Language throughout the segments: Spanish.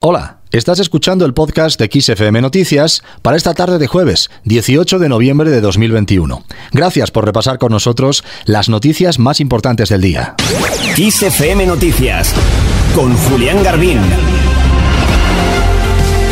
Hola, estás escuchando el podcast de XFM Noticias para esta tarde de jueves, 18 de noviembre de 2021. Gracias por repasar con nosotros las noticias más importantes del día. XFM Noticias con Julián Garbín.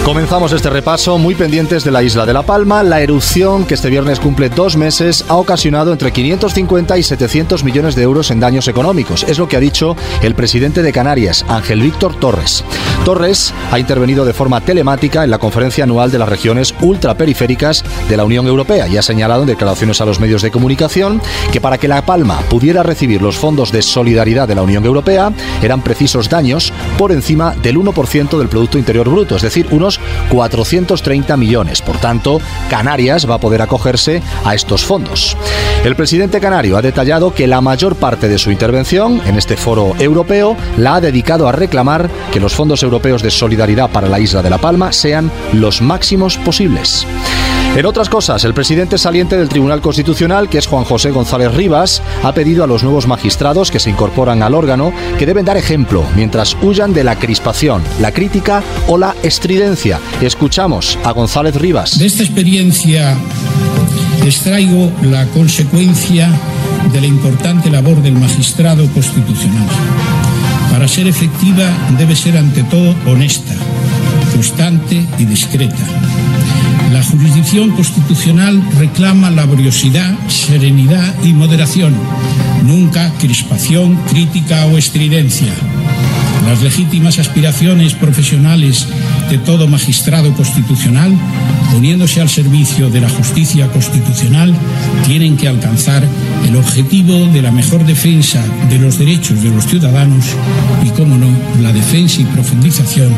Comenzamos este repaso muy pendientes de la isla de La Palma. La erupción, que este viernes cumple dos meses, ha ocasionado entre 550 y 700 millones de euros en daños económicos. Es lo que ha dicho el presidente de Canarias, Ángel Víctor Torres. Torres ha intervenido de forma telemática en la conferencia anual de las regiones ultraperiféricas de la Unión Europea y ha señalado en declaraciones a los medios de comunicación que para que La Palma pudiera recibir los fondos de solidaridad de la Unión Europea eran precisos daños por encima del 1% del Producto Interior Bruto, es decir, unos 430 millones. Por tanto, Canarias va a poder acogerse a estos fondos. El presidente canario ha detallado que la mayor parte de su intervención en este foro europeo la ha dedicado a reclamar que los fondos europeos de solidaridad para la isla de La Palma sean los máximos posibles. En otras cosas, el presidente saliente del Tribunal Constitucional, que es Juan José González Rivas, ha pedido a los nuevos magistrados que se incorporan al órgano que deben dar ejemplo mientras huyan de la crispación, la crítica o la estridencia. Escuchamos a González Rivas. De esta experiencia extraigo la consecuencia de la importante labor del magistrado constitucional. Para ser efectiva debe ser ante todo honesta, constante y discreta la jurisdicción constitucional reclama laboriosidad, serenidad y moderación, nunca crispación, crítica o estridencia. Las legítimas aspiraciones profesionales de todo magistrado constitucional, poniéndose al servicio de la justicia constitucional, tienen que alcanzar el objetivo de la mejor defensa de los derechos de los ciudadanos y, como no, la defensa y profundización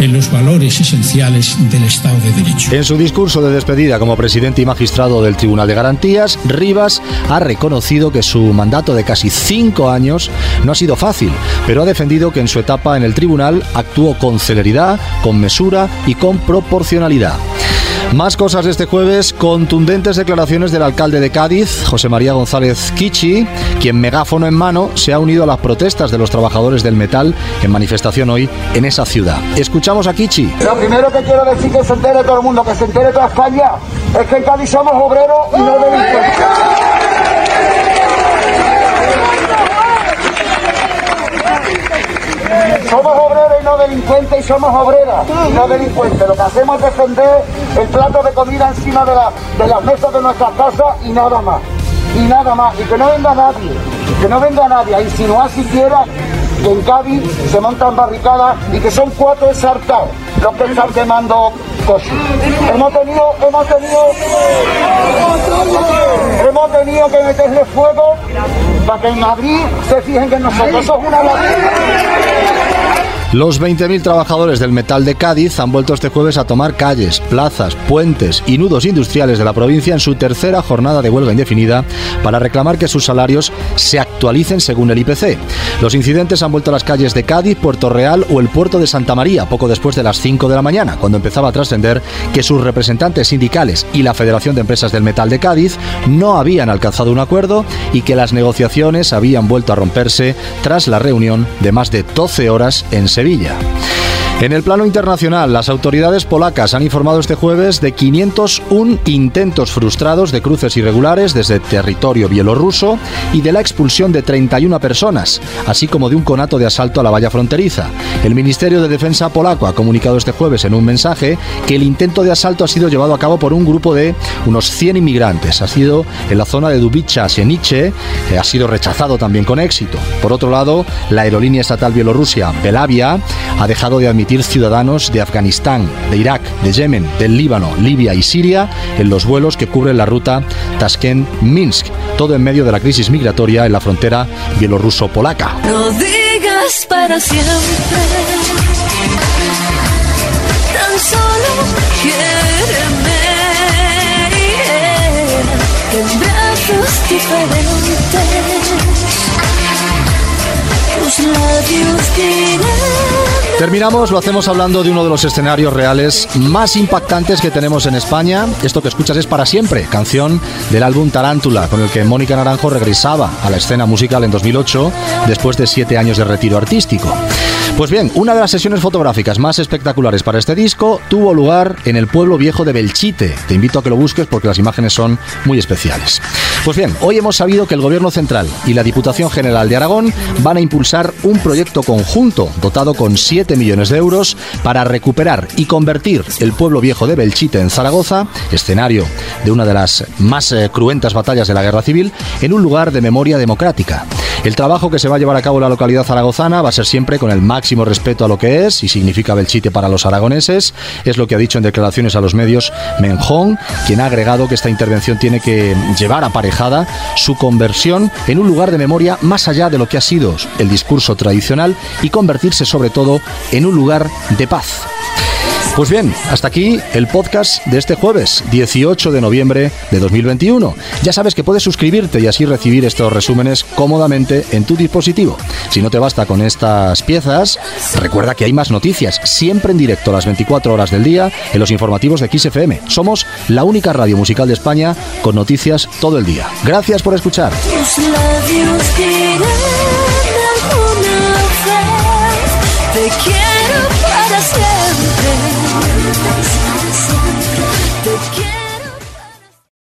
en los valores esenciales del Estado de Derecho. En su discurso de despedida como presidente y magistrado del Tribunal de Garantías, Rivas ha reconocido que su mandato de casi cinco años no ha sido fácil, pero ha defendido que en su etapa en el tribunal actuó con celeridad, con mesura y con proporcionalidad. Más cosas de este jueves, contundentes declaraciones del alcalde de Cádiz, José María González Kichi, quien megáfono en mano se ha unido a las protestas de los trabajadores del metal en manifestación hoy en esa ciudad. Escuchamos a Kichi. Lo primero que quiero decir que se entere todo el mundo, que se entere toda España, es que en Cádiz somos obreros y no. Somos obreros y no delincuentes y somos obreras y no delincuentes. Lo que hacemos es defender el plato de comida encima de, la, de las mesas de nuestras casas y nada más. Y nada más. Y que no venga nadie, que no venga nadie a insinuar siquiera que en Cádiz se montan barricadas y que son cuatro exaltados los que están quemando cosas. Hemos tenido, hemos tenido, hemos tenido que meterle fuego para que en Madrid se fijen que nosotros es una los 20.000 trabajadores del metal de Cádiz han vuelto este jueves a tomar calles, plazas, puentes y nudos industriales de la provincia en su tercera jornada de huelga indefinida para reclamar que sus salarios se actualicen según el IPC. Los incidentes han vuelto a las calles de Cádiz, Puerto Real o el puerto de Santa María poco después de las 5 de la mañana, cuando empezaba a trascender que sus representantes sindicales y la Federación de Empresas del Metal de Cádiz no habían alcanzado un acuerdo y que las negociaciones habían vuelto a romperse tras la reunión de más de 12 horas en Sevilla. En el plano internacional, las autoridades polacas han informado este jueves de 501 intentos frustrados de cruces irregulares desde territorio bielorruso y de la expulsión de 31 personas, así como de un conato de asalto a la valla fronteriza. El Ministerio de Defensa polaco ha comunicado este jueves en un mensaje que el intento de asalto ha sido llevado a cabo por un grupo de unos 100 inmigrantes. Ha sido en la zona de Dubicha, Sienice, que ha sido rechazado también con éxito. Por otro lado, la aerolínea estatal bielorrusia Belavia ha dejado de admitir ciudadanos de Afganistán, de Irak, de Yemen, del Líbano, Libia y Siria en los vuelos que cubren la ruta Tashkent-Minsk, todo en medio de la crisis migratoria en la frontera bielorruso-polaca. Digas para siempre, tan solo quiéreme, en brazos diferentes, tus labios dirán Terminamos, lo hacemos hablando de uno de los escenarios reales más impactantes que tenemos en España. Esto que escuchas es para siempre, canción del álbum Tarántula, con el que Mónica Naranjo regresaba a la escena musical en 2008 después de siete años de retiro artístico. Pues bien, una de las sesiones fotográficas más espectaculares para este disco tuvo lugar en el pueblo viejo de Belchite. Te invito a que lo busques porque las imágenes son muy especiales. Pues bien, hoy hemos sabido que el Gobierno Central y la Diputación General de Aragón van a impulsar un proyecto conjunto dotado con 7 millones de euros para recuperar y convertir el pueblo viejo de Belchite en Zaragoza, escenario de una de las más eh, cruentas batallas de la Guerra Civil, en un lugar de memoria democrática. El trabajo que se va a llevar a cabo en la localidad zaragozana va a ser siempre con el máximo respeto a lo que es y significa Belchite para los aragoneses. Es lo que ha dicho en declaraciones a los medios Menjón, quien ha agregado que esta intervención tiene que llevar aparejada su conversión en un lugar de memoria más allá de lo que ha sido el discurso tradicional y convertirse sobre todo en un lugar de paz. Pues bien, hasta aquí el podcast de este jueves, 18 de noviembre de 2021. Ya sabes que puedes suscribirte y así recibir estos resúmenes cómodamente en tu dispositivo. Si no te basta con estas piezas, recuerda que hay más noticias, siempre en directo a las 24 horas del día en los informativos de XFM. Somos la única radio musical de España con noticias todo el día. Gracias por escuchar.